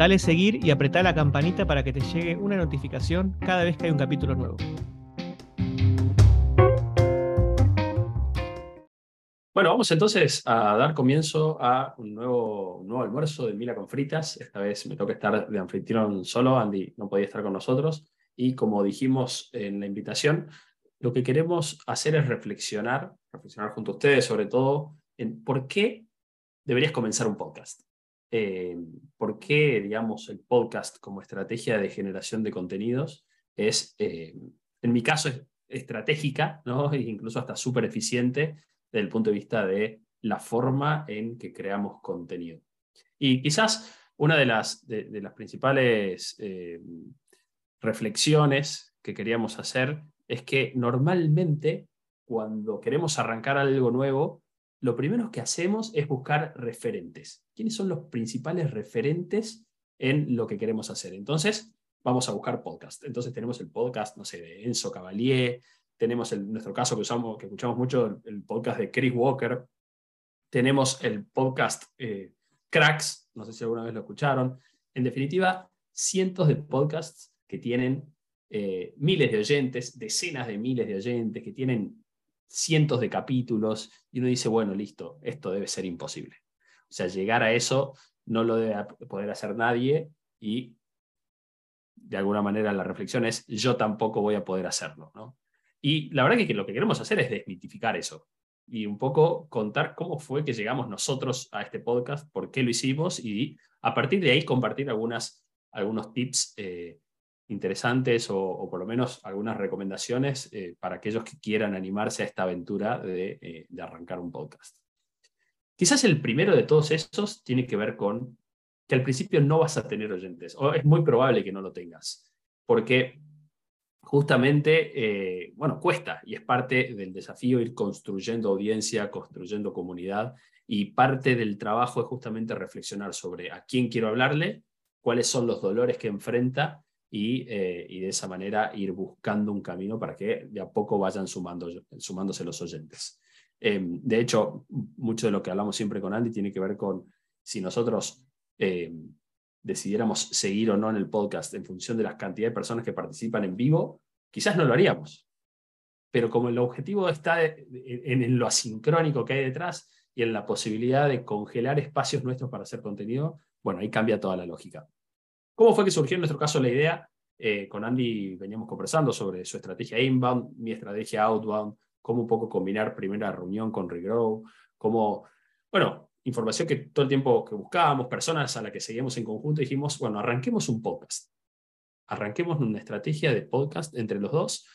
Dale seguir y apretá la campanita para que te llegue una notificación cada vez que hay un capítulo nuevo. Bueno, vamos entonces a dar comienzo a un nuevo, nuevo almuerzo de Mila con fritas. Esta vez me toca estar de anfitrión solo, Andy no podía estar con nosotros. Y como dijimos en la invitación, lo que queremos hacer es reflexionar, reflexionar junto a ustedes sobre todo en por qué deberías comenzar un podcast. Eh, por qué, digamos, el podcast como estrategia de generación de contenidos es, eh, en mi caso, es estratégica, ¿no? e incluso hasta súper eficiente desde el punto de vista de la forma en que creamos contenido. Y quizás una de las, de, las principales eh, reflexiones que queríamos hacer es que normalmente cuando queremos arrancar algo nuevo, lo primero que hacemos es buscar referentes. ¿Quiénes son los principales referentes en lo que queremos hacer? Entonces, vamos a buscar podcast. Entonces tenemos el podcast, no sé, de Enzo Cavalier, tenemos el, nuestro caso que, usamos, que escuchamos mucho, el, podcast de Chris Walker, tenemos el podcast eh, Cracks, no sé si alguna vez lo escucharon. En definitiva, cientos de podcasts que tienen eh, miles de oyentes, decenas de miles de oyentes, que tienen cientos de capítulos y uno dice, bueno, listo, esto debe ser imposible. O sea, llegar a eso no lo debe poder hacer nadie y de alguna manera la reflexión es, yo tampoco voy a poder hacerlo. ¿no? Y la verdad que lo que queremos hacer es desmitificar eso y un poco contar cómo fue que llegamos nosotros a este podcast, por qué lo hicimos y a partir de ahí compartir algunas, algunos tips eh, interesantes o, por lo menos algunas recomendaciones eh, para aquellos que quieran animarse a esta aventura eh, de, arrancar un podcast. Quizás el primero de todos estos tiene que ver con que al principio no vas a tener oyentes, o es muy probable que no lo tengas, porque justamente, eh, bueno, cuesta y es parte del desafío ir construyendo audiencia, construyendo comunidad y parte del trabajo es justamente reflexionar sobre a quién quiero hablarle, cuáles son los dolores que enfrenta eh, y, de esa manera ir buscando un camino para que de a poco vayan sumando, sumándose los oyentes. Em, de hecho, mucho de lo que hablamos siempre con Andy tiene que ver con si nosotros em, decidiéramos seguir o no en el podcast en función de la cantidad de personas que participan en vivo, quizás no lo haríamos. Pero como el objetivo está en lo asincrónico que hay detrás y en la posibilidad de congelar espacios nuestros para hacer contenido, bueno, ahí cambia toda la lógica. ¿Cómo fue que surgió en nuestro caso la idea? Eh, con Andy veníamos conversando sobre su estrategia inbound, mi estrategia outbound, cómo un poco combinar primera reunión con regrow, cómo, bueno, información que todo el tiempo que buscábamos, personas a las que seguíamos en conjunto, dijimos, bueno, arranquemos un podcast. Arranquemos una estrategia de podcast entre los dos,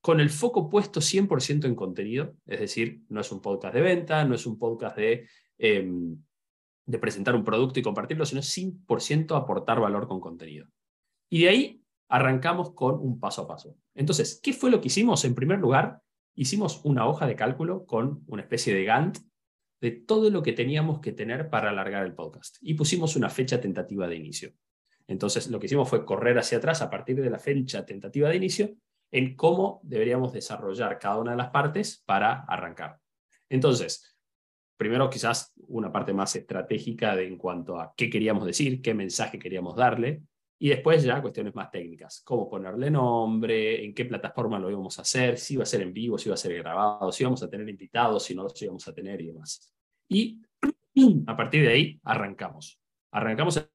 con el foco puesto 100% en contenido, es decir, no es un podcast de venta, no es un podcast de... Em, de presentar un producto y compartirlo, sino 100% aportar valor con contenido. Y de ahí arrancamos con un paso a paso. Entonces, ¿qué fue lo que hicimos? En primer lugar, hicimos una hoja de cálculo con una especie de Gantt de todo lo que teníamos que tener para alargar el podcast y pusimos una fecha tentativa de inicio. Entonces, lo que hicimos fue correr hacia atrás a partir de la fecha tentativa de inicio en cómo deberíamos desarrollar cada una de las partes para arrancar. Entonces, primero quizás una parte más estratégica de, en cuanto a qué queríamos decir, qué mensaje queríamos darle, y después ya cuestiones más técnicas, cómo ponerle nombre, en qué plataforma lo íbamos a hacer, si iba a ser en vivo, si iba a ser grabado, si íbamos a tener invitados, si no los íbamos a tener y demás. Y a partir de ahí arrancamos. Arrancamos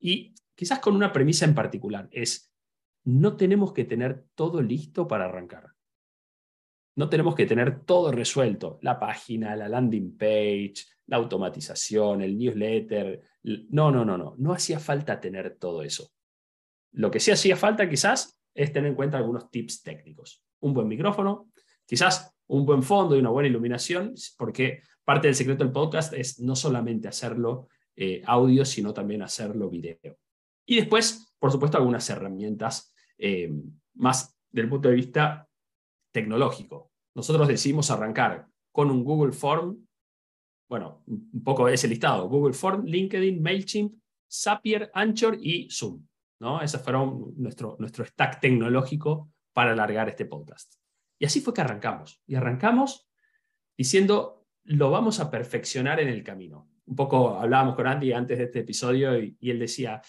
y quizás con una premisa en particular, es no tenemos que tener todo listo para arrancar. No tenemos que tener todo resuelto, la página, la landing page, la automatización, el newsletter. No, no, no, no. No hacía falta tener todo eso. Lo que sí hacía falta quizás es tener en cuenta algunos tips técnicos. Un buen micrófono, quizás un buen fondo y una buena iluminación, porque parte del secreto del podcast es no solamente hacerlo eh, audio, sino también hacerlo video. Y después, por supuesto, algunas herramientas eh, más del punto de vista tecnológico. Nosotros decidimos arrancar con un Google Form, bueno, un poco ese listado, Google Form, LinkedIn, MailChimp, Zapier, Anchor y Zoom. ¿no? Ese fueron nuestro, nuestro stack tecnológico para alargar este podcast. Y así fue que arrancamos. Y arrancamos diciendo, lo vamos a perfeccionar en el camino. Un poco hablábamos con Andy antes de este episodio y, él decía,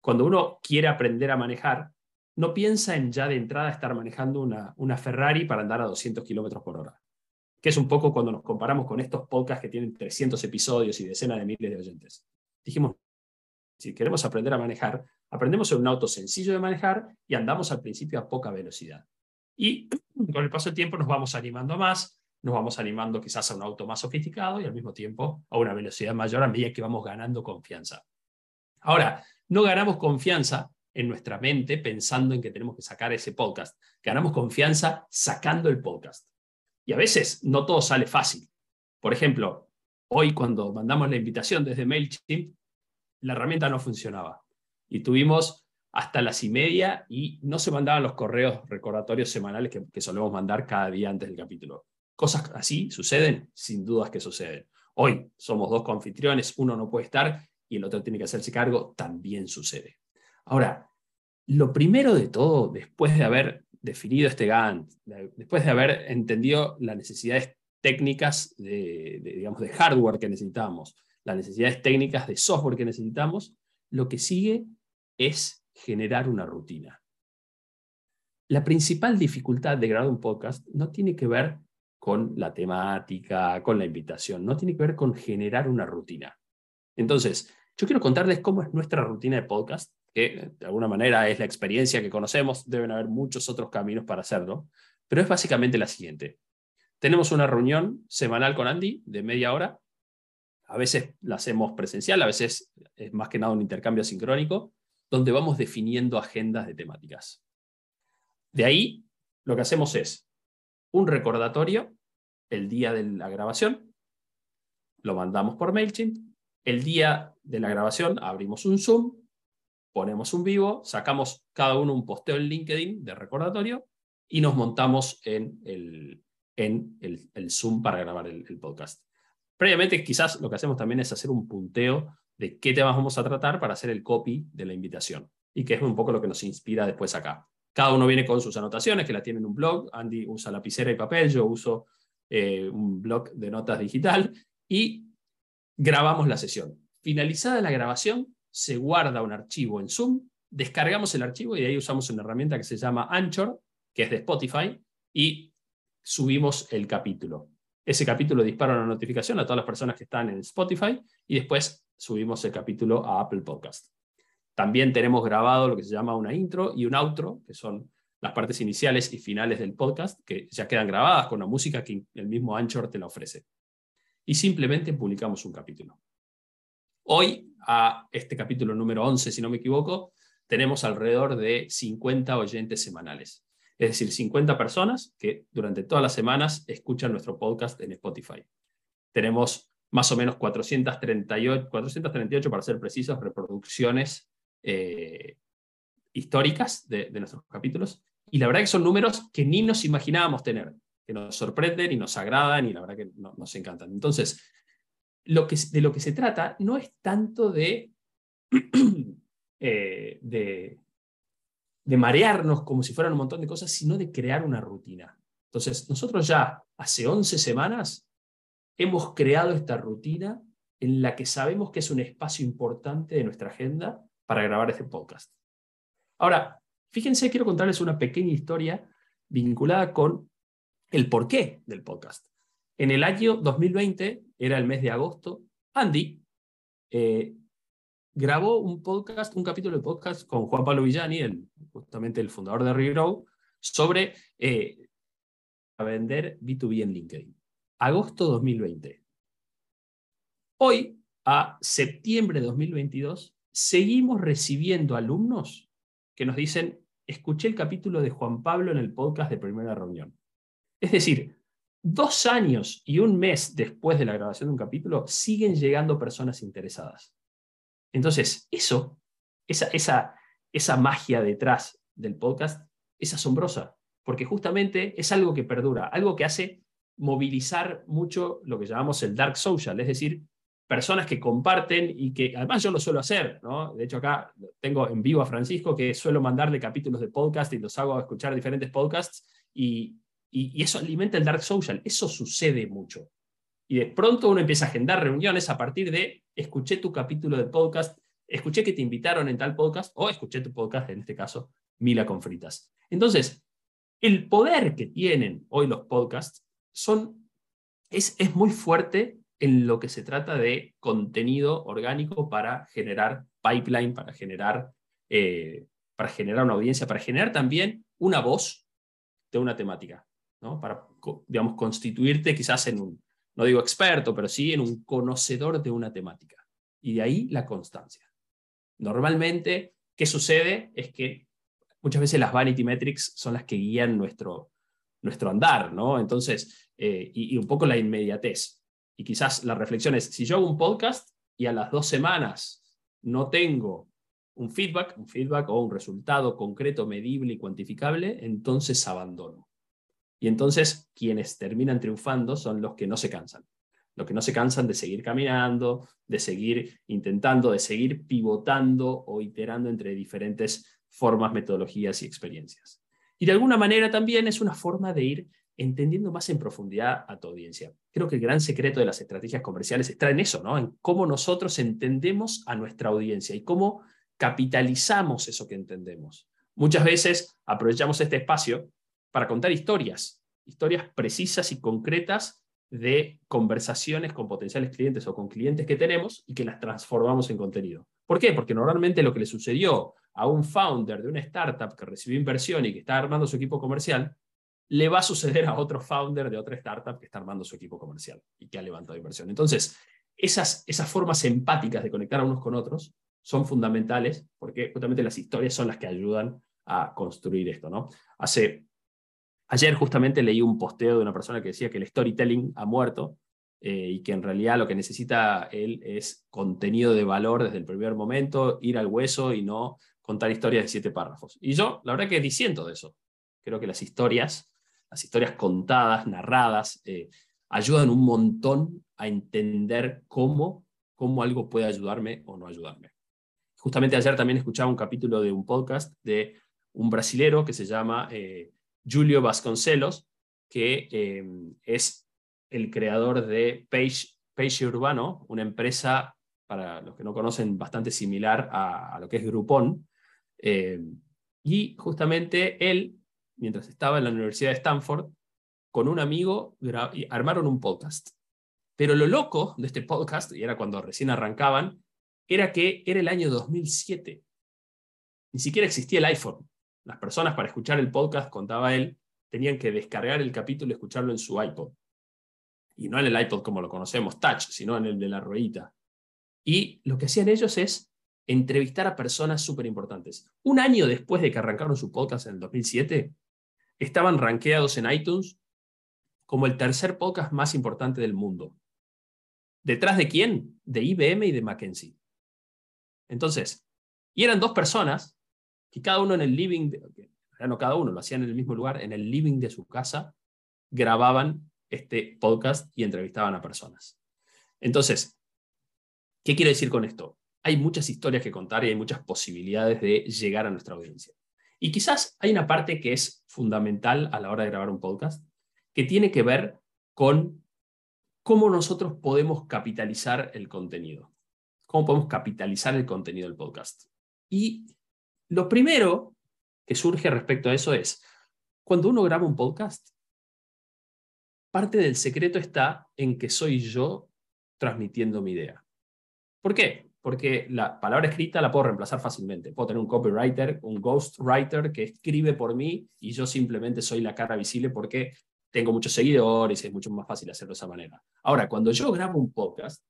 cuando uno quiere aprender a manejar, no piensa en ya de entrada estar manejando una, Ferrari para andar a 200 kilómetros por hora. Que es un poco cuando nos comparamos con estos podcasts que tienen 300 episodios y decenas de miles de oyentes. Dijimos, si queremos aprender a manejar, aprendemos en un auto sencillo de manejar y andamos al principio a poca velocidad. Y con el paso del tiempo nos vamos animando más, nos vamos animando quizás a un auto más sofisticado y al mismo tiempo a una velocidad mayor a medida que vamos ganando confianza. Ahora, no ganamos confianza en nuestra mente pensando en que tenemos que sacar ese podcast. Ganamos confianza sacando el podcast. Y a veces no todo sale fácil. Por ejemplo, hoy cuando mandamos la invitación desde MailChimp, la herramienta no funcionaba. Y tuvimos hasta las y media y no se mandaban los correos recordatorios semanales que, solemos mandar cada día antes del capítulo. Cosas así suceden, sin dudas que suceden. Hoy somos dos confitriones, uno no puede estar y el otro tiene que hacerse cargo, también sucede. Ahora, lo primero de todo, después de haber definido este Gantt, después de haber entendido las necesidades técnicas de, digamos, de hardware que necesitamos, las necesidades técnicas de software que necesitamos, lo que sigue es generar una rutina. La principal dificultad de grabar un podcast no tiene que ver con la temática, con la invitación, no tiene que ver con generar una rutina. Entonces, yo quiero contarles cómo es nuestra rutina de podcast, que de alguna manera es la experiencia que conocemos, deben haber muchos otros caminos para hacerlo, pero es básicamente la siguiente. Tenemos una reunión semanal con Andy de media hora, a veces la hacemos presencial, a veces es más que nada un intercambio sincrónico, donde vamos definiendo agendas de temáticas. De ahí, lo que hacemos es un recordatorio el día de la grabación, lo mandamos por MailChimp, el día de la grabación abrimos un Zoom, ponemos un vivo, sacamos cada uno un posteo en LinkedIn de recordatorio y nos montamos en el, en el, Zoom para grabar el, podcast. Previamente, quizás lo que hacemos también es hacer un punteo de qué temas vamos a tratar para hacer el copy de la invitación. Y que es un poco lo que nos inspira después acá. Cada uno viene con sus anotaciones, que la tienen en un blog. Andy usa lapicera y papel, yo uso eh, un blog de notas digital y grabamos la sesión. Finalizada la grabación, se guarda un archivo en Zoom, descargamos el archivo y de ahí usamos una herramienta que se llama Anchor, que es de Spotify, y subimos el capítulo. Ese capítulo dispara una notificación a todas las personas que están en Spotify y después subimos el capítulo a Apple Podcast. También tenemos grabado lo que se llama una intro y un outro, que son las partes iniciales y finales del podcast, que ya quedan grabadas con la música que el mismo Anchor te la ofrece. Y simplemente publicamos un capítulo. Hoy, a este capítulo número 11, si no me equivoco, tenemos alrededor de 50 oyentes semanales. Es decir, 50 personas que durante todas las semanas escuchan nuestro podcast en Spotify. Tenemos más o menos 438, 438 para ser precisos, reproducciones eh, históricas de, nuestros capítulos. Y la verdad que son números que ni nos imaginábamos tener, que nos sorprenden y nos agradan y la verdad que nos encantan. Entonces, lo que, de lo que se trata no es tanto de, eh, de, de marearnos como si fueran un montón de cosas, sino de crear una rutina. Entonces, nosotros ya hace 11 semanas hemos creado esta rutina en la que sabemos que es un espacio importante de nuestra agenda para grabar este podcast. Ahora, fíjense, quiero contarles una pequeña historia vinculada con el porqué del podcast. En el año 2020, era el mes de agosto, Andy eh, grabó un podcast, un capítulo de podcast con Juan Pablo Villani, justamente el fundador de Regrow, sobre eh, vender B2B en LinkedIn. Agosto 2020. Hoy, a septiembre de 2022, seguimos recibiendo alumnos que nos dicen, escuché el capítulo de Juan Pablo en el podcast de primera reunión. Es decir, dos años y un mes después de la grabación de un capítulo, siguen llegando personas interesadas. Entonces, eso, esa, esa, esa magia detrás del podcast es asombrosa, porque justamente es algo que perdura, algo que hace movilizar mucho lo que llamamos el dark social, es decir, personas que comparten y que además yo lo suelo hacer, ¿no? De hecho acá tengo en vivo a Francisco que suelo mandarle capítulos de podcast y los hago escuchar diferentes podcasts y, y, eso alimenta el dark social, eso sucede mucho. Y de pronto uno empieza a agendar reuniones a partir de escuché tu capítulo de podcast, escuché que te invitaron en tal podcast o escuché tu podcast, en este caso, Mila con fritas. Entonces, el poder que tienen hoy los podcasts son, es, es muy fuerte en lo que se trata de contenido orgánico para generar pipeline, para generar, eh, para generar una audiencia, para generar también una voz de una temática, ¿no? para, digamos, constituirte quizás en un, no digo experto, pero sí en un conocedor de una temática. Y de ahí la constancia. Normalmente, ¿qué sucede? Es que muchas veces las vanity metrics son las que guían nuestro, nuestro andar, ¿no? Entonces, eh, y, un poco la inmediatez y quizás la reflexión es, si yo hago un podcast y a las dos semanas no tengo un feedback, un feedback o un resultado concreto, medible y cuantificable, entonces abandono. Y entonces quienes terminan triunfando son los que no se cansan, los que no se cansan de seguir caminando, de seguir intentando, de seguir pivotando o iterando entre diferentes formas, metodologías y experiencias. Y de alguna manera también es una forma de ir entendiendo más en profundidad a tu audiencia. Creo que el gran secreto de las estrategias comerciales está en eso, ¿no? En cómo nosotros entendemos a nuestra audiencia y cómo capitalizamos eso que entendemos. Muchas veces aprovechamos este espacio para contar historias, historias precisas y concretas de conversaciones con potenciales clientes o con clientes que tenemos y que las transformamos en contenido. ¿Por qué? Porque normalmente lo que le sucedió a un founder de una startup que recibió inversión y que está armando su equipo comercial le va a suceder a otro founder de otra startup que está armando su equipo comercial y que ha levantado inversión. Entonces, esas, esas formas empáticas de conectar a unos con otros son fundamentales porque justamente las historias son las que ayudan a construir esto. ¿no? Hace, ayer justamente leí un posteo de una persona que decía que el storytelling ha muerto eh, y que en realidad lo que necesita él es contenido de valor desde el primer momento, ir al hueso y no contar historias de siete párrafos. Y yo, la verdad que disiento de eso. Creo que las historias las historias contadas, narradas, eh, ayudan un montón a entender cómo, cómo algo puede ayudarme o no ayudarme. Justamente ayer también escuchaba un capítulo de un podcast de un brasilero que se llama eh, Julio Vasconcelos, que eh, es el creador de Page, Page Urbano, una empresa, para los que no conocen, bastante similar a, lo que es Groupon. y justamente él mientras estaba en la Universidad de Stanford, con un amigo armaron un podcast. Pero lo loco de este podcast, y era cuando recién arrancaban, era que era el año 2007. Ni siquiera existía el iPhone. Las personas para escuchar el podcast, contaba él, tenían que descargar el capítulo y escucharlo en su iPod. Y no en el iPod como lo conocemos, touch, sino en el de la ruedita. Y lo que hacían ellos es entrevistar a personas súper importantes. Un año después de que arrancaron su podcast en el 2007, estaban rankeados en iTunes como el tercer podcast más importante del mundo. ¿Detrás de quién? De IBM y de McKinsey. Entonces, y eran dos personas que cada uno en el living, no cada uno, lo hacían en el mismo lugar, en el living de su casa, grababan este podcast y entrevistaban a personas. Entonces, ¿qué quiero decir con esto? Hay muchas historias que contar y hay muchas posibilidades de llegar a nuestra audiencia. Y quizás hay una parte que es fundamental a la hora de grabar un podcast, que tiene que ver con cómo nosotros podemos capitalizar el contenido. Cómo podemos capitalizar el contenido del podcast. Y lo primero que surge respecto a eso es, cuando uno graba un podcast, parte del secreto está en que soy yo transmitiendo mi idea. ¿Por qué? porque la palabra escrita la puedo reemplazar fácilmente. Puedo tener un copywriter, un ghostwriter que escribe por mí y yo simplemente soy la cara visible porque tengo muchos seguidores y es mucho más fácil hacerlo de esa manera. Ahora, cuando yo grabo un podcast,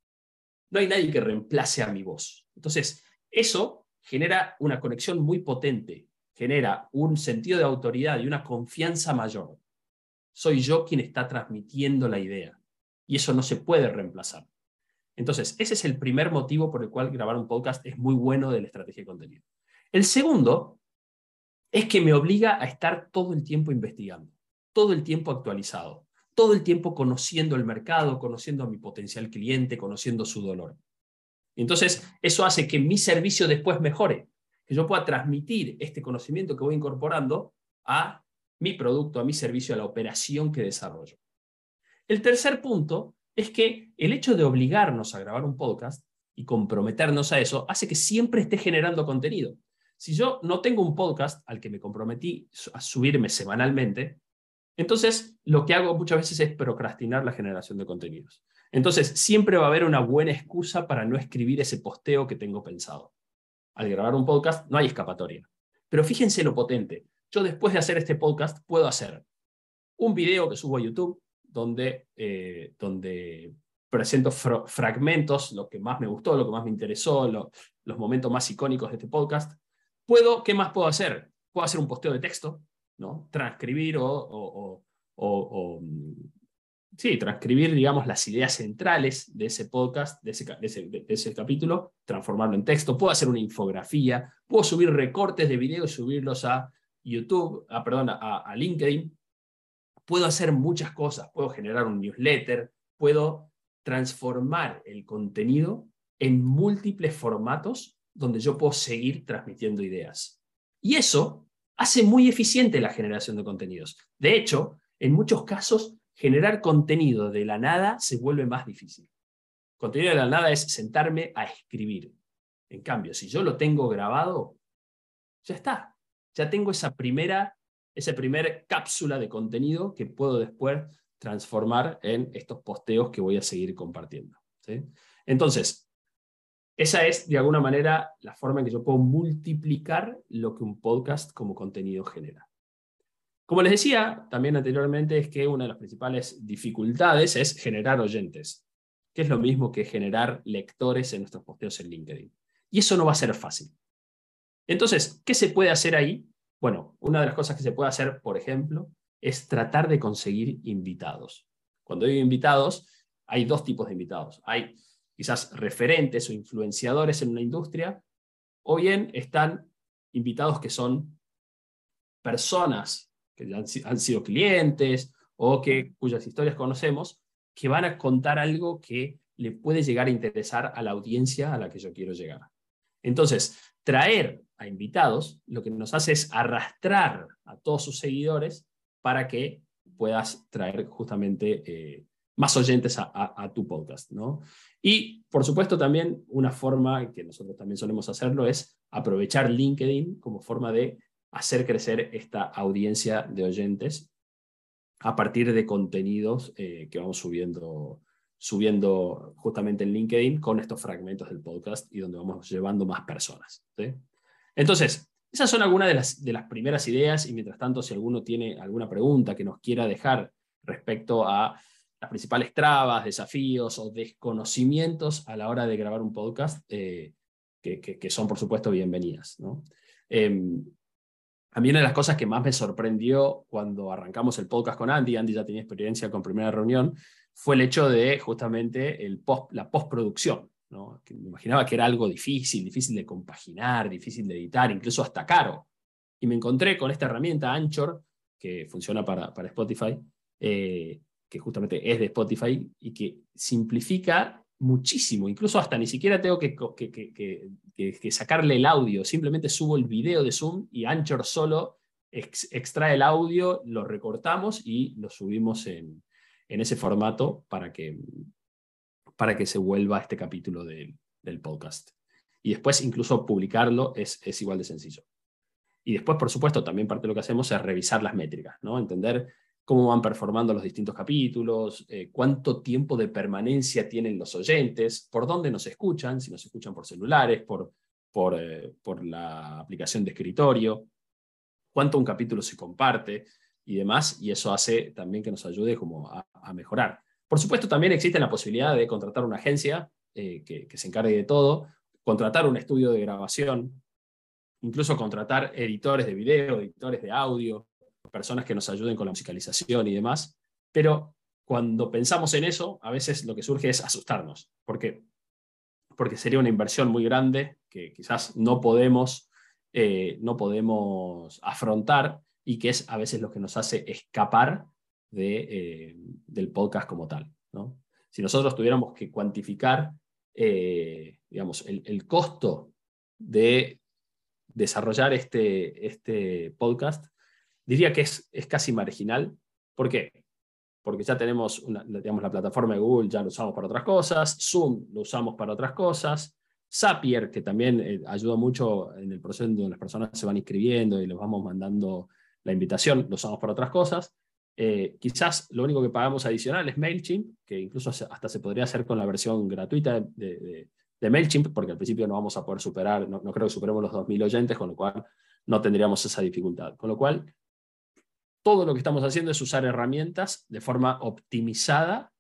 no hay nadie que reemplace a mi voz. Entonces, eso genera una conexión muy potente, genera un sentido de autoridad y una confianza mayor. Soy yo quien está transmitiendo la idea y eso no se puede reemplazar. Entonces, ese es el primer motivo por el cual grabar un podcast es muy bueno de la estrategia de contenido. El segundo es que me obliga a estar todo el tiempo investigando, todo el tiempo actualizado, todo el tiempo conociendo el mercado, conociendo a mi potencial cliente, conociendo su dolor. Entonces, eso hace que mi servicio después mejore, que yo pueda transmitir este conocimiento que voy incorporando a mi producto, a mi servicio, a la operación que desarrollo. El tercer punto es que el hecho de obligarnos a grabar un podcast y comprometernos a eso hace que siempre esté generando contenido. Si yo no tengo un podcast al que me comprometí a subirme semanalmente, entonces lo que hago muchas veces es procrastinar la generación de contenidos. Entonces siempre va a haber una buena excusa para no escribir ese posteo que tengo pensado. Al grabar un podcast no hay escapatoria. Pero fíjense lo potente. Yo después de hacer este podcast puedo hacer un video que subo a YouTube donde, eh, donde presento fragmentos, lo que más me gustó, lo que más me interesó, los momentos más icónicos de este podcast. Puedo, ¿qué más puedo hacer? Puedo hacer un posteo de texto, ¿no? Transcribir o, o, mm, sí, transcribir, digamos, las ideas centrales de ese podcast, de ese, de ese, capítulo, transformarlo en texto. Puedo hacer una infografía, puedo subir recortes de video y subirlos a YouTube, a, perdón, a LinkedIn. Puedo hacer muchas cosas, puedo generar un newsletter, puedo transformar el contenido en múltiples formatos donde yo puedo seguir transmitiendo ideas. Y eso hace muy eficiente la generación de contenidos. De hecho, en muchos casos, generar contenido de la nada se vuelve más difícil. Contenido de la nada es sentarme a escribir. En cambio, si yo lo tengo grabado, ya está. Ya tengo esa primera, esa primera cápsula de contenido que puedo después transformar en estos posteos que voy a seguir compartiendo. Entonces, esa es, de alguna manera, la forma en que yo puedo multiplicar lo que un podcast como contenido genera. Como les decía también anteriormente, es que una de las principales dificultades es generar oyentes, que es lo mismo que generar lectores en nuestros posteos en LinkedIn. Y eso no va a ser fácil. Entonces, ¿qué se puede hacer ahí? Bueno, una de las cosas que se puede hacer, por ejemplo, es tratar de conseguir invitados. Cuando digo invitados, hay dos tipos de invitados. Hay quizás referentes o influenciadores en una industria, o bien están invitados que son personas que han, han sido clientes o que, cuyas historias conocemos, que van a contar algo que le puede llegar a interesar a la audiencia a la que yo quiero llegar. Entonces, traer a invitados lo que nos hace es arrastrar a todos sus seguidores para que puedas traer justamente eh, más oyentes a, tu podcast. ¿no? Y, por supuesto, también una forma que nosotros también solemos hacerlo es aprovechar LinkedIn como forma de hacer crecer esta audiencia de oyentes a partir de contenidos eh, que vamos subiendo, subiendo justamente en LinkedIn con estos fragmentos del podcast y donde vamos llevando más personas. Entonces, esas son algunas de las, de las primeras ideas y mientras tanto, si alguno tiene alguna pregunta que nos quiera dejar respecto a las principales trabas, desafíos o desconocimientos a la hora de grabar un podcast, eh, que, son por supuesto bienvenidas. ¿no? Em, a mí una de las cosas que más me sorprendió cuando arrancamos el podcast con Andy, Andy ya tenía experiencia con primera reunión, fue el hecho de justamente el post, la postproducción me imaginaba que era algo difícil, difícil de compaginar, difícil de editar, incluso hasta caro. Y me encontré con esta herramienta Anchor, que funciona para, para Spotify, eh, que justamente es de Spotify y que simplifica muchísimo. Incluso hasta ni siquiera tengo que, sacarle el audio, simplemente subo el video de Zoom y Anchor solo extrae el audio, lo recortamos y lo subimos en, en ese formato para que, para que se vuelva este capítulo del podcast. Y después incluso publicarlo es, es igual de sencillo. Y después, por supuesto, también parte de lo que hacemos es revisar las métricas, ¿no? entender cómo van performando los distintos capítulos, eh, cuánto tiempo de permanencia tienen los oyentes, por dónde nos escuchan, si nos escuchan por celulares, por, por, eh, por la aplicación de escritorio, cuánto un capítulo se comparte y demás, y eso hace también que nos ayude como a mejorar. Por supuesto, también existe la posibilidad de contratar una agencia eh, que, se encargue de todo, contratar un estudio de grabación, incluso contratar editores de video, editores de audio, personas que nos ayuden con la musicalización y demás. Pero cuando pensamos en eso, a veces lo que surge es asustarnos, porque, porque sería una inversión muy grande que quizás no podemos eh, no podemos afrontar y que es a veces lo que nos hace escapar de, eh, del podcast como tal. ¿no? Si nosotros tuviéramos que cuantificar eh, digamos, el, el, costo de desarrollar este, este podcast, diría que es, es casi marginal. ¿Por qué? Porque ya tenemos digamos, la plataforma de Google, ya lo usamos para otras cosas, Zoom lo usamos para otras cosas, Zapier, que también eh, ayuda mucho en el proceso donde las personas se van inscribiendo y les vamos mandando la invitación, lo usamos para otras cosas. Eh, quizás lo único que pagamos adicional es MailChimp, que incluso hasta se podría hacer con la versión gratuita de, de, MailChimp, porque al principio no vamos a poder superar, no, creo que superemos los 2.000 oyentes, con lo cual no tendríamos esa dificultad. Con lo cual, todo lo que estamos haciendo es usar herramientas de forma optimizada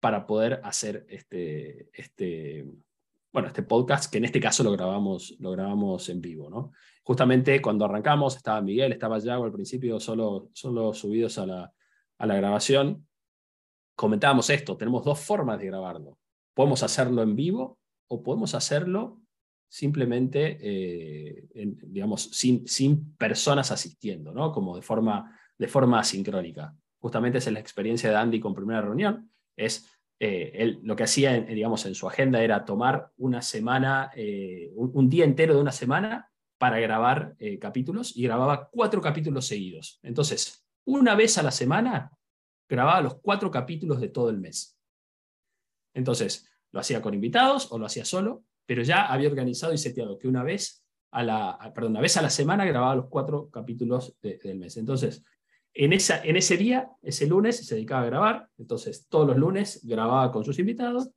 para poder hacer este, este, bueno, este podcast, que en este caso lo grabamos, lo grabamos en vivo. ¿no? Justamente cuando arrancamos estaba Miguel, estaba Yago al principio, solo, solo subidos a la, a la grabación. Comentábamos esto, tenemos dos formas de grabarlo. Podemos hacerlo en vivo o podemos hacerlo simplemente, eh, digamos, sin, sin personas asistiendo, ¿no? como de forma, de forma asincrónica. Justamente esa es la experiencia de Andy con primera reunión, es eh, él lo que hacía, digamos, en su agenda era tomar una semana, eh, un, día entero de una semana para grabar eh, capítulos y grababa cuatro capítulos seguidos. Entonces, una vez a la semana grababa los cuatro capítulos de todo el mes. Entonces, lo hacía con invitados o lo hacía solo, pero ya había organizado y seteado que una vez a la, perdón, una vez a la semana grababa los cuatro capítulos del mes. Entonces, en, ese día, ese lunes, se dedicaba a grabar, entonces todos los lunes grababa con sus invitados,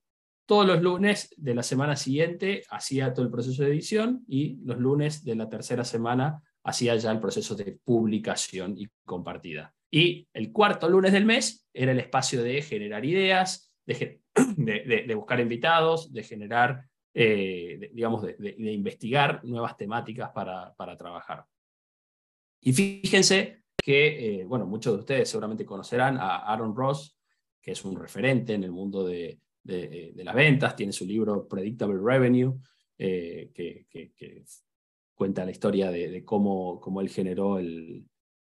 todos los lunes de la semana siguiente hacía todo el proceso de edición y los lunes de la tercera semana hacía ya el proceso de publicación y compartida. Y el cuarto lunes del mes era el espacio de generar ideas, de, de, buscar invitados, de generar, eh, digamos, de, investigar nuevas temáticas para, para trabajar. Y fíjense que, eh, bueno, muchos de ustedes seguramente conocerán a Aaron Ross, que es un referente en el mundo de, de, las ventas, tiene su libro Predictable Revenue, eh, que, que, cuenta la historia de, cómo, cómo, él generó el,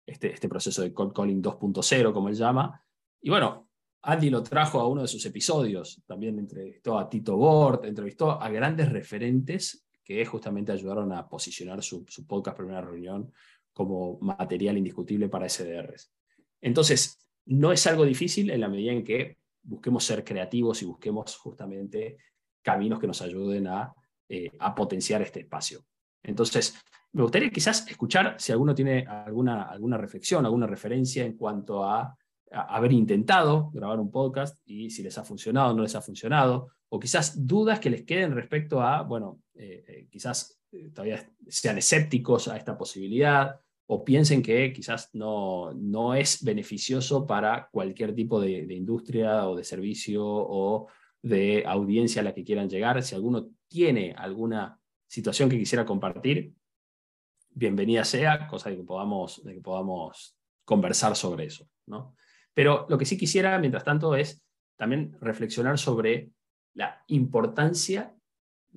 este, este proceso de cold calling 2.0, como él llama. Y bueno, Andy lo trajo a uno de sus episodios, también entrevistó a Tito Bort, entrevistó a grandes referentes que justamente ayudaron a posicionar su, su podcast Primera Reunión como material indiscutible para SDRs. Entonces, no es algo difícil en la medida en que busquemos ser creativos y busquemos justamente caminos que nos ayuden a, eh, potenciar este espacio. Entonces, me gustaría quizás escuchar si alguno tiene alguna, alguna reflexión, alguna referencia en cuanto a, haber intentado grabar un podcast y si les ha funcionado o no les ha funcionado, o quizás dudas que les queden respecto a, bueno, eh, eh, quizás todavía sean escépticos a esta posibilidad, o piensen que quizás no, no es beneficioso para cualquier tipo de, industria o de servicio o de audiencia a la que quieran llegar. Si alguno tiene alguna situación que quisiera compartir, bienvenida sea, cosa de que podamos, de que podamos conversar sobre eso. ¿no? Pero lo que sí quisiera, mientras tanto, es también reflexionar sobre la importancia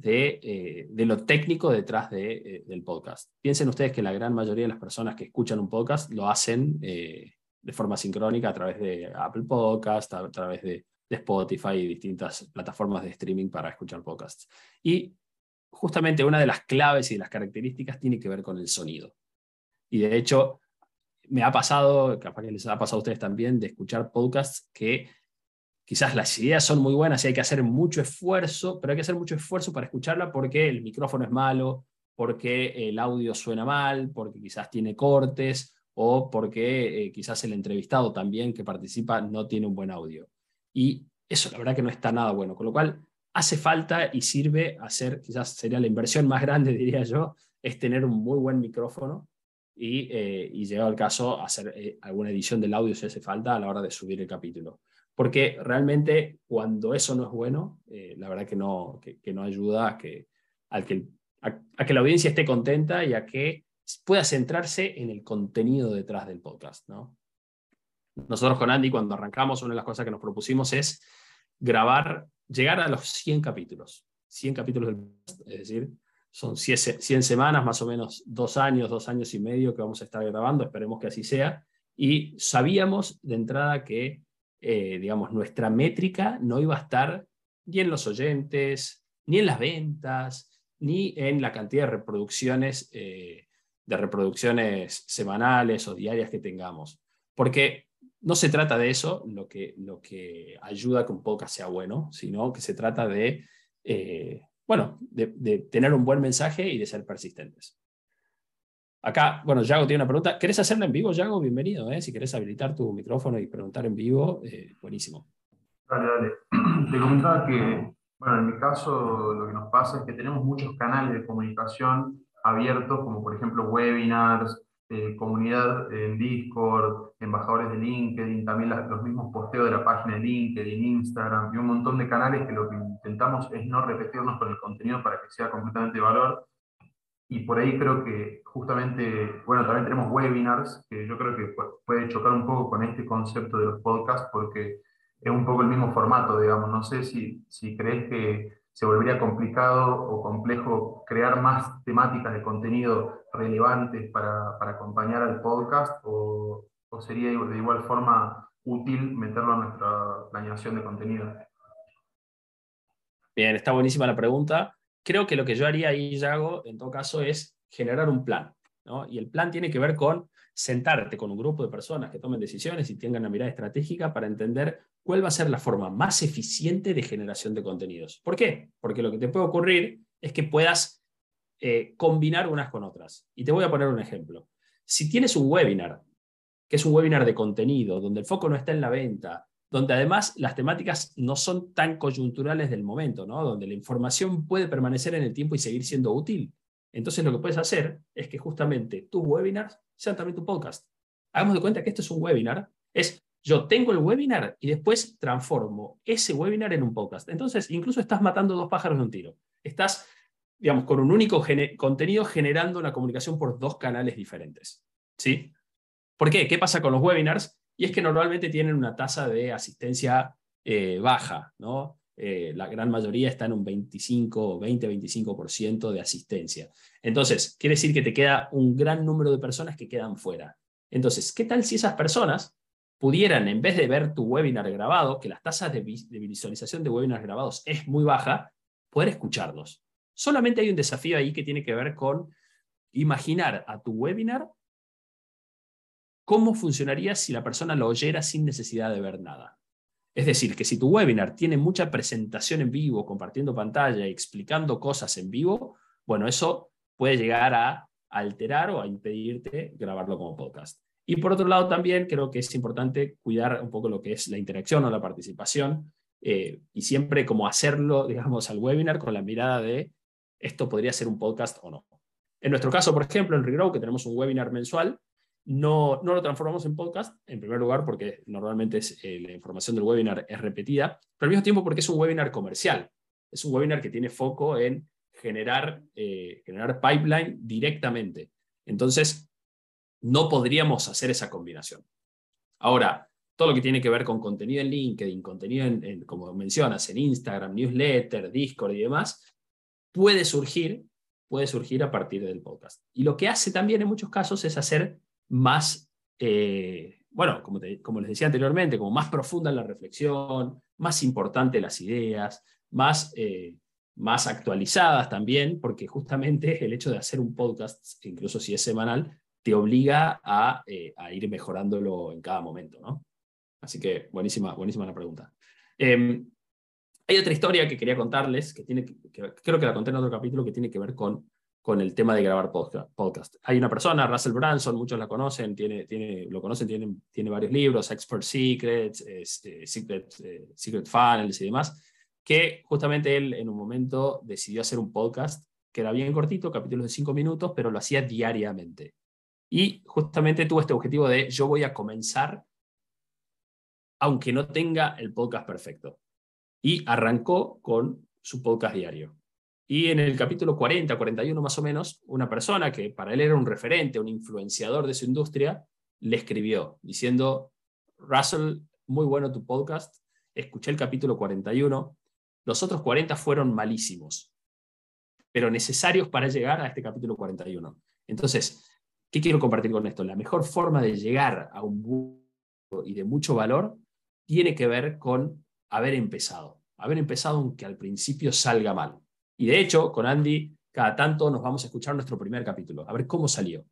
eh, de, lo técnico detrás de, eh, del podcast. Piensen ustedes que la gran mayoría de las personas que escuchan un podcast lo hacen eh, de forma sincrónica a través de Apple Podcast, a, través de, Spotify y distintas plataformas de streaming para escuchar podcasts. Y justamente una de las claves y las características tiene que ver con el sonido. Y de hecho, me ha pasado, capaz que les ha pasado a ustedes también, de escuchar podcasts que quizás las ideas son muy buenas y hay que hacer mucho esfuerzo, pero hay que hacer mucho esfuerzo para escucharla porque el micrófono es malo, porque el audio suena mal, porque quizás tiene cortes o porque eh, quizás el entrevistado también que participa no tiene un buen audio. Y eso la verdad que no está nada bueno, con lo cual hace falta y sirve hacer, quizás sería la inversión más grande, diría yo, es tener un muy buen micrófono y, eh, y llegado al caso, hacer eh, alguna edición del audio si hace falta a la hora de subir el capítulo porque realmente cuando eso no es bueno, eh, la verdad que no, que, no ayuda a que, que, a, que la audiencia esté contenta y a que pueda centrarse en el contenido detrás del podcast. ¿no? Nosotros con Andy, cuando arrancamos, una de las cosas que nos propusimos es grabar, llegar a los 100 capítulos. 100 capítulos del podcast, es decir, son 100 semanas, más o menos dos años, dos años y medio que vamos a estar grabando, esperemos que así sea. Y sabíamos de entrada que, eh, digamos, nuestra métrica no iba a estar ni en los oyentes, ni en las ventas, ni en la cantidad de reproducciones, eh, de reproducciones semanales o diarias que tengamos. Porque no se trata de eso, lo que, lo que ayuda a que un podcast sea bueno, sino que se trata de, eh, bueno, de, tener un buen mensaje y de ser persistentes. Acá, bueno, Yago tiene una pregunta. ¿Querés hacerla en vivo, Yago? Bienvenido. ¿eh? Si querés habilitar tu micrófono y preguntar en vivo, buenísimo. Dale, dale. Te que bueno, en mi caso lo que nos pasa es que tenemos muchos canales de comunicación abiertos, como por ejemplo webinars, eh, comunidad en Discord, embajadores de LinkedIn, también los mismos posteos de la página de LinkedIn, Instagram y un montón de canales que lo que intentamos es no repetirnos con el contenido para que sea completamente valor. Y por ahí creo que justamente, bueno, también tenemos webinars, que yo creo que puede chocar un poco con este concepto de los podcasts, porque es un poco el mismo formato, digamos. No sé si, si crees que se volvería complicado o complejo crear más temáticas de contenido relevantes para, para acompañar al podcast o, o, sería de igual forma útil meterlo a nuestra planeación de contenido. Bien, está buenísima la pregunta. Creo que lo que yo haría ahí, Yago, en todo caso, es generar un plan. ¿no? Y el plan tiene que ver con sentarte con un grupo de personas que tomen decisiones y tengan una mirada estratégica para entender cuál va a ser la forma más eficiente de generación de contenidos. ¿Por qué? Porque lo que te puede ocurrir es que puedas eh, combinar unas con otras. Y te voy a poner un ejemplo. Si tienes un webinar, que es un webinar de contenido, donde el foco no está en la venta, donde además las temáticas no son tan coyunturales del momento, ¿no? donde la información puede permanecer en el tiempo y seguir siendo útil, entonces lo que puedes hacer es que justamente tus webinars sean también tu podcast. Hagamos de cuenta que esto es un webinar, es yo tengo el webinar y después transformo ese webinar en un podcast. Entonces, incluso estás matando dos pájaros de un tiro. Estás, digamos, con un único contenido generando una comunicación por dos canales diferentes. ¿Sí? ¿Por qué? ¿Qué pasa con los webinars? Y es que normalmente tienen una tasa de asistencia eh, baja, ¿no? Eh, la gran mayoría está en un 25, 20-25% de asistencia. Entonces, quiere decir que te queda un gran número de personas que quedan fuera. Entonces, ¿qué tal si esas personas pudieran, en vez de ver tu webinar grabado, que las tasas de, visualización de webinars grabados es muy baja, poder escucharlos. Solamente hay un desafío ahí que tiene que ver con imaginar a tu webinar cómo funcionaría si la persona lo oyera sin necesidad de ver nada. Es decir, que si tu webinar tiene mucha presentación en vivo, compartiendo pantalla y explicando cosas en vivo, bueno, eso puede llegar a alterar o a impedirte grabarlo como podcast. Y por otro lado, también creo que es importante cuidar un poco lo que es la interacción o la participación eh, y siempre como hacerlo, digamos, al webinar con la mirada de esto podría ser un podcast o no. En nuestro caso, por ejemplo, en Regrow, que tenemos un webinar mensual, no, no lo transformamos en podcast, en primer lugar porque normalmente es, eh, la información del webinar es repetida, pero al mismo tiempo porque es un webinar comercial. Es un webinar que tiene foco en generar, eh, generar pipeline directamente. Entonces, no podríamos hacer esa combinación. Ahora, todo lo que tiene que ver con contenido en LinkedIn, contenido, en, como mencionas, en Instagram, newsletter, Discord y demás, puede surgir, puede surgir a partir del podcast. Y lo que hace también en muchos casos es hacer más, eh, bueno, como, como, les decía anteriormente, como más profunda la reflexión, más importante las ideas, más, eh, más actualizadas también, porque justamente el hecho de hacer un podcast, incluso si es semanal, te obliga a, eh, a ir mejorándolo en cada momento, ¿no? Así que buenísima, buenísima la pregunta. Em, hay otra historia que quería contarles, que, tiene, que, creo que la conté en otro capítulo, que tiene que ver con, con el tema de grabar podcast. Hay una persona, Russell Branson, muchos la conocen, tiene, tiene, lo conocen, tiene, tiene varios libros, Expert Secrets, eh, Secret, eh, Secret Funnels y demás, que justamente él en un momento decidió hacer un podcast que era bien cortito, capítulos de cinco minutos, pero lo hacía diariamente. Y justamente tuvo este objetivo de yo voy a comenzar aunque no tenga el podcast perfecto. Y arrancó con su podcast diario. Y en el capítulo 40, 41 más o menos, una persona que para él era un referente, un influenciador de su industria, le escribió diciendo, Russell, muy bueno tu podcast, escuché el capítulo 41, los otros 40 fueron malísimos, pero necesarios para llegar a este capítulo 41. Entonces, ¿qué quiero compartir con esto? La mejor forma de llegar a un y de mucho valor tiene que ver con haber empezado. Haber empezado aunque al principio salga mal. Y de hecho, con Andy, cada tanto nos vamos a escuchar nuestro primer capítulo, a ver cómo salió.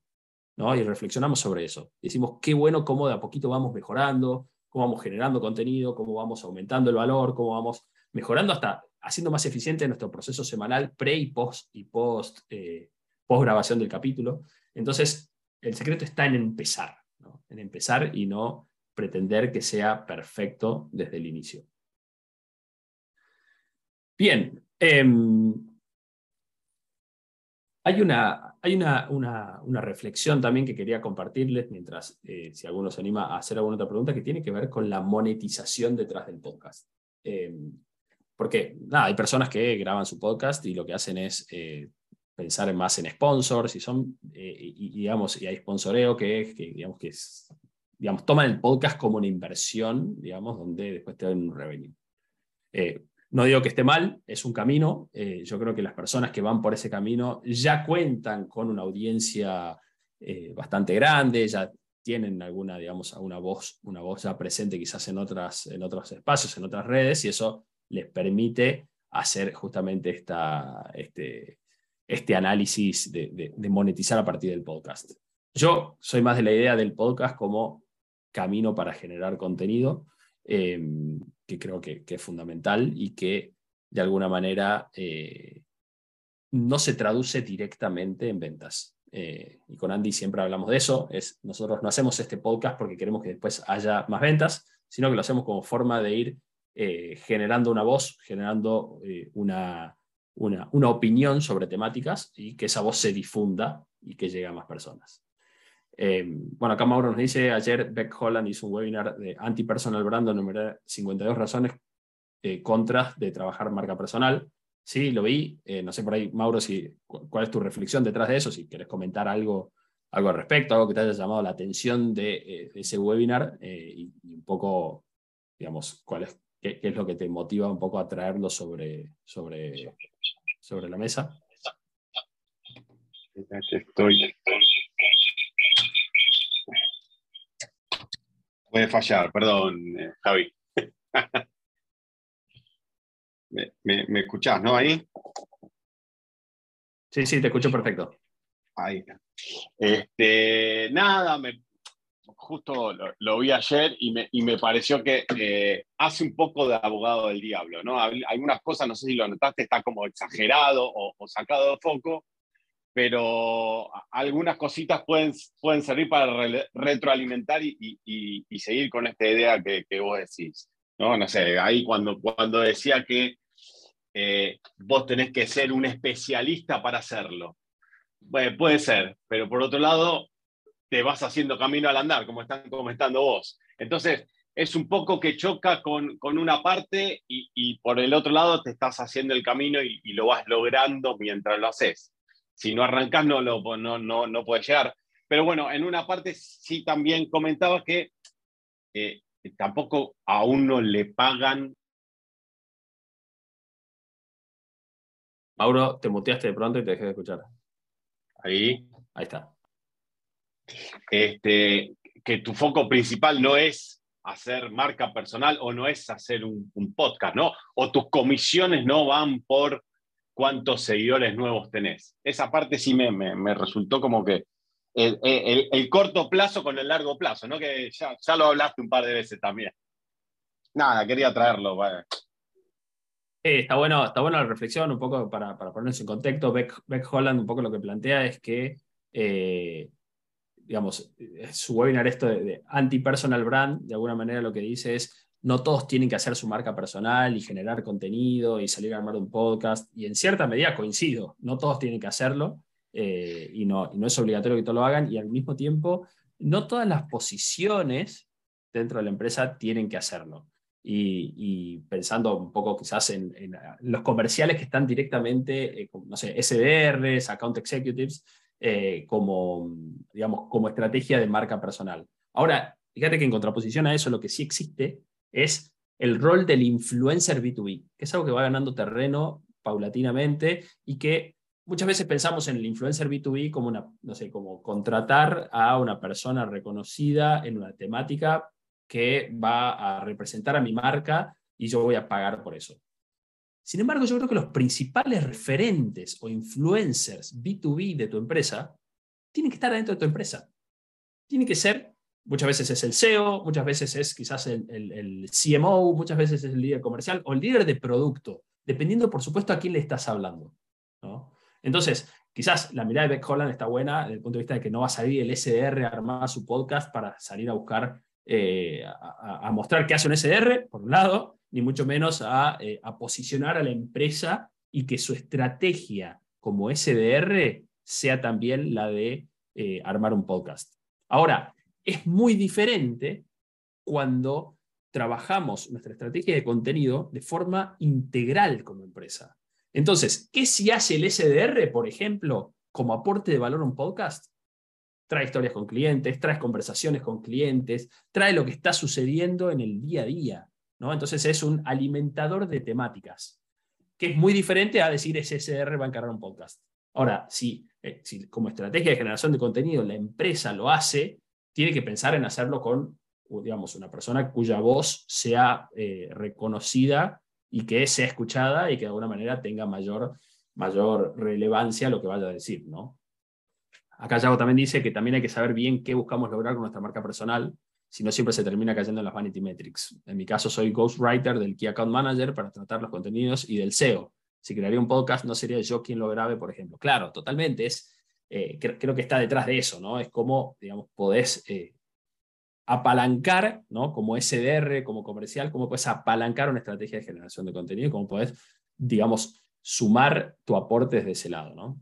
¿no? Y reflexionamos sobre eso. Decimos, qué bueno cómo de a poquito vamos mejorando, cómo vamos generando contenido, cómo vamos aumentando el valor, cómo vamos mejorando hasta haciendo más eficiente nuestro proceso semanal pre y post y post, eh, post grabación del capítulo. Entonces, el secreto está en empezar, en empezar y no pretender que sea perfecto desde el inicio. Bien, em, hay, una, hay una, una, reflexión también que quería compartirles mientras, eh, si alguno se anima a hacer alguna otra pregunta, que tiene que ver con la monetización detrás del podcast. Em, porque nada, hay personas que graban su podcast y lo que hacen es eh, pensar más en sponsors y son, eh, y, digamos, y hay sponsoreo que, digamos que es digamos, toman el podcast como una inversión, digamos, donde después te dan un revenue. No digo que esté mal, es un camino. Eh, yo creo que las personas que van por ese camino ya cuentan con una audiencia eh, bastante grande, ya tienen alguna, digamos, una voz, una voz ya presente quizás en, otras, en otros espacios, en otras redes, y eso les permite hacer justamente esta, este, este análisis de, monetizar a partir del podcast. Yo soy más de la idea del podcast como camino para generar contenido, eh, que creo que, es fundamental y que de alguna manera eh, no se traduce directamente en ventas. Eh, y con Andy siempre hablamos de eso, es, nosotros no hacemos este podcast porque queremos que después haya más ventas, sino que lo hacemos como forma de ir generando una voz, generando una, una, una opinión sobre temáticas y que esa voz se difunda y que llegue a más personas. Eh, bueno, acá Mauro nos dice, ayer Beck Holland hizo un webinar de anti-personal brand, número 52 razones eh, contras de trabajar marca personal. Sí, lo vi. Eh, no sé por ahí, Mauro, si, cuál es tu reflexión detrás de eso, si quieres comentar algo, algo al respecto, algo que te haya llamado la atención de, ese webinar y, un poco, digamos, cuál es, qué, es lo que te motiva un poco a traerlo sobre, sobre, sobre la mesa. Estoy, Puede fallar, perdón, eh, Javi. me, me, escuchás, no? Ahí. Sí, sí, te escucho perfecto. Ahí está. Este, nada, me, justo lo, vi ayer y me, y me pareció que eh, hace un poco de abogado del diablo, ¿no? Algunas cosas, no sé si lo notaste, está como exagerado o, o sacado de foco, pero algunas cositas pueden, pueden servir para retroalimentar y, y, seguir con esta idea que, que, vos decís. ¿no? no sé, ahí cuando, cuando decía que eh, vos tenés que ser un especialista para hacerlo. Puede ser, pero por otro lado, te vas haciendo camino al andar, como están comentando vos. Entonces, es un poco que choca con, con una parte y, y, por el otro lado te estás haciendo el camino y, y lo vas logrando mientras lo haces si no arrancas no, lo, no, no, no puedes llegar. Pero bueno, en una parte sí también comentaba que eh, tampoco a uno le pagan. Mauro, te muteaste de pronto y te dejé de escuchar. Ahí. Ahí está. Este, que tu foco principal no es hacer marca personal o no es hacer un, un podcast, ¿no? O tus comisiones no van por cuántos seguidores nuevos tenés. Esa parte sí me, me, resultó como que el, el, corto plazo con el largo plazo, ¿no? Que ya, ya, lo hablaste un par de veces también. Nada, quería traerlo. está, bueno, está buena la reflexión, un poco para, para ponernos en contexto. Beck, Beck, Holland un poco lo que plantea es que, eh, digamos, su webinar esto de anti-personal brand, de alguna manera lo que dice es, no todos tienen que hacer su marca personal y generar contenido y salir a armar un podcast. Y en cierta medida coincido, no todos tienen que hacerlo eh, y, no, no es obligatorio que todos lo hagan. Y al mismo tiempo, no todas las posiciones dentro de la empresa tienen que hacerlo. Y, pensando un poco quizás en, los comerciales que están directamente, eh, no sé, SDRs, Account Executives, eh, como, digamos, como estrategia de marca personal. Ahora, fíjate que en contraposición a eso, lo que sí existe es el rol del influencer B2B, que es algo que va ganando terreno paulatinamente y que muchas veces pensamos en el influencer B2B como una, no sé, como contratar a una persona reconocida en una temática que va a representar a mi marca y yo voy a pagar por eso. Sin embargo, yo creo que los principales referentes o influencers B2B de tu empresa tienen que estar dentro de tu empresa. Tiene que ser, muchas veces es el CEO, muchas veces es quizás el, el CMO, muchas veces es el líder comercial o el líder de producto, dependiendo, por supuesto, a quién le estás hablando. Entonces, quizás la mirada de Beck Holland está buena desde el punto de vista de que no va a salir el SDR a armar su podcast para salir a buscar, eh, a, mostrar qué hace un SDR, por un lado, ni mucho menos eh, a, posicionar a la empresa y que su estrategia como SDR sea también la de eh, armar un podcast. Ahora, es muy diferente cuando trabajamos nuestra estrategia de contenido de forma integral como empresa. Entonces, ¿qué si hace el SDR, por ejemplo, como aporte de valor a un podcast? Trae historias con clientes, trae conversaciones con clientes, trae lo que está sucediendo en el día a día. ¿no? Entonces es un alimentador de temáticas, que es muy diferente a decir ese SDR va a encargar un podcast. Ahora, si, eh, si como estrategia de generación de contenido la empresa lo hace, tiene que pensar en hacerlo con digamos, una persona cuya voz sea eh, reconocida y que sea escuchada y que de alguna manera tenga mayor, mayor relevancia lo que vaya a decir, ¿no? Acá Yago también dice que también hay que saber bien qué buscamos lograr con nuestra marca personal, si no siempre se termina cayendo en las vanity metrics. En mi caso soy ghostwriter del Key Account Manager para tratar los contenidos y del SEO. Si crearía un podcast no sería yo quien lo grabe, por ejemplo. Claro, totalmente, es, eh, creo, que está detrás de eso, ¿no? Es como, digamos, podés eh, apalancar, ¿no? Como SDR, como comercial, cómo puedes apalancar una estrategia de generación de contenido, cómo puedes, digamos, sumar tu aporte desde ese lado, ¿no?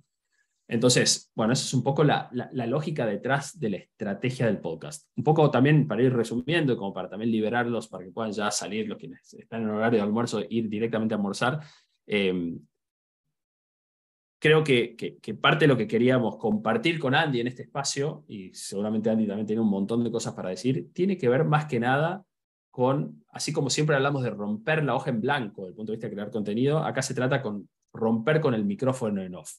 Entonces, bueno, esa es un poco la, lógica detrás de la estrategia del podcast. Un poco también para ir resumiendo, como para también liberarlos, para que puedan ya salir los quienes están en horario de almuerzo, ir directamente a almorzar. Eh, creo que, parte de lo que queríamos compartir con Andy en este espacio, y seguramente Andy también tiene un montón de cosas para decir, tiene que ver más que nada con, así como siempre hablamos de romper la hoja en blanco desde el punto de vista de crear contenido, acá se trata con romper con el micrófono en off.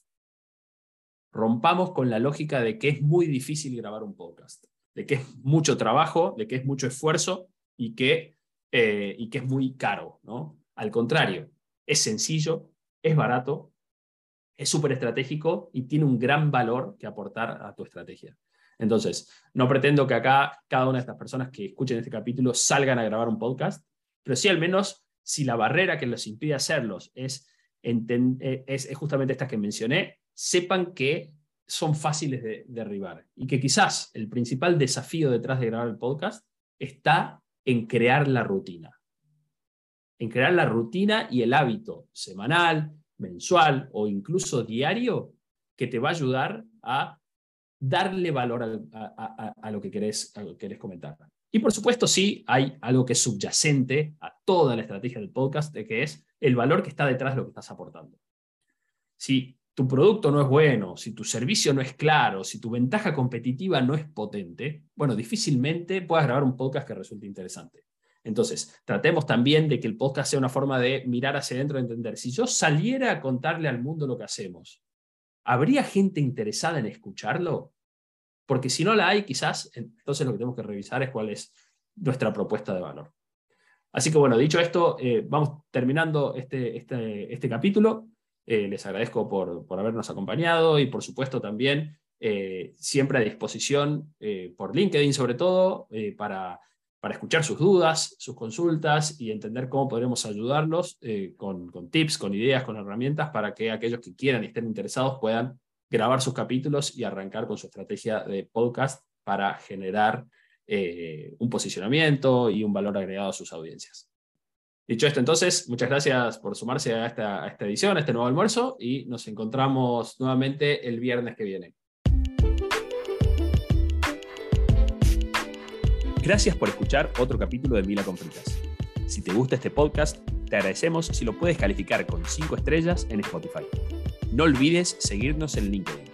Rompamos con la lógica de que es muy difícil grabar un podcast, de que es mucho trabajo, de que es mucho esfuerzo y que, eh, y que es muy caro. ¿no? Al contrario, es sencillo, es barato es súper estratégico y tiene un gran valor que aportar a tu estrategia. Entonces, no pretendo que acá cada una de estas personas que escuchen este capítulo salgan a grabar un podcast, pero sí al menos si la barrera que los impide hacerlos es, eh, es, justamente esta que mencioné, sepan que son fáciles de derribar y que quizás el principal desafío detrás de grabar el podcast está en crear la rutina. En crear la rutina y el hábito semanal, mensual o incluso diario que te va a ayudar a darle valor a, lo que querés, comentar. Y por supuesto, sí, hay algo que es subyacente a toda la estrategia del podcast, de que es el valor que está detrás de lo que estás aportando. Si tu producto no es bueno, si tu servicio no es claro, si tu ventaja competitiva no es potente, bueno, difícilmente puedas grabar un podcast que resulte interesante. Entonces, tratemos también de que el podcast sea una forma de mirar hacia adentro y entender. Si yo saliera a contarle al mundo lo que hacemos, ¿habría gente interesada en escucharlo? Porque si no la hay, quizás, entonces lo que tenemos que revisar es cuál es nuestra propuesta de valor. Así que bueno, dicho esto, eh, vamos terminando este, este, este capítulo. Eh, les agradezco por, por, habernos acompañado y por supuesto también eh, siempre a disposición por LinkedIn sobre todo para para escuchar sus dudas, sus consultas y entender cómo podremos ayudarlos eh, con, tips, con ideas, con herramientas para que aquellos que quieran y estén interesados puedan grabar sus capítulos y arrancar con su estrategia de podcast para generar eh, un posicionamiento y un valor agregado a sus audiencias. Dicho esto, entonces, muchas gracias por sumarse a esta, a esta edición, a este nuevo almuerzo y nos encontramos nuevamente el viernes que viene. Gracias por escuchar otro capítulo de Mila con Si te gusta este podcast, te agradecemos si lo puedes calificar con 5 estrellas en Spotify. No olvides seguirnos en LinkedIn.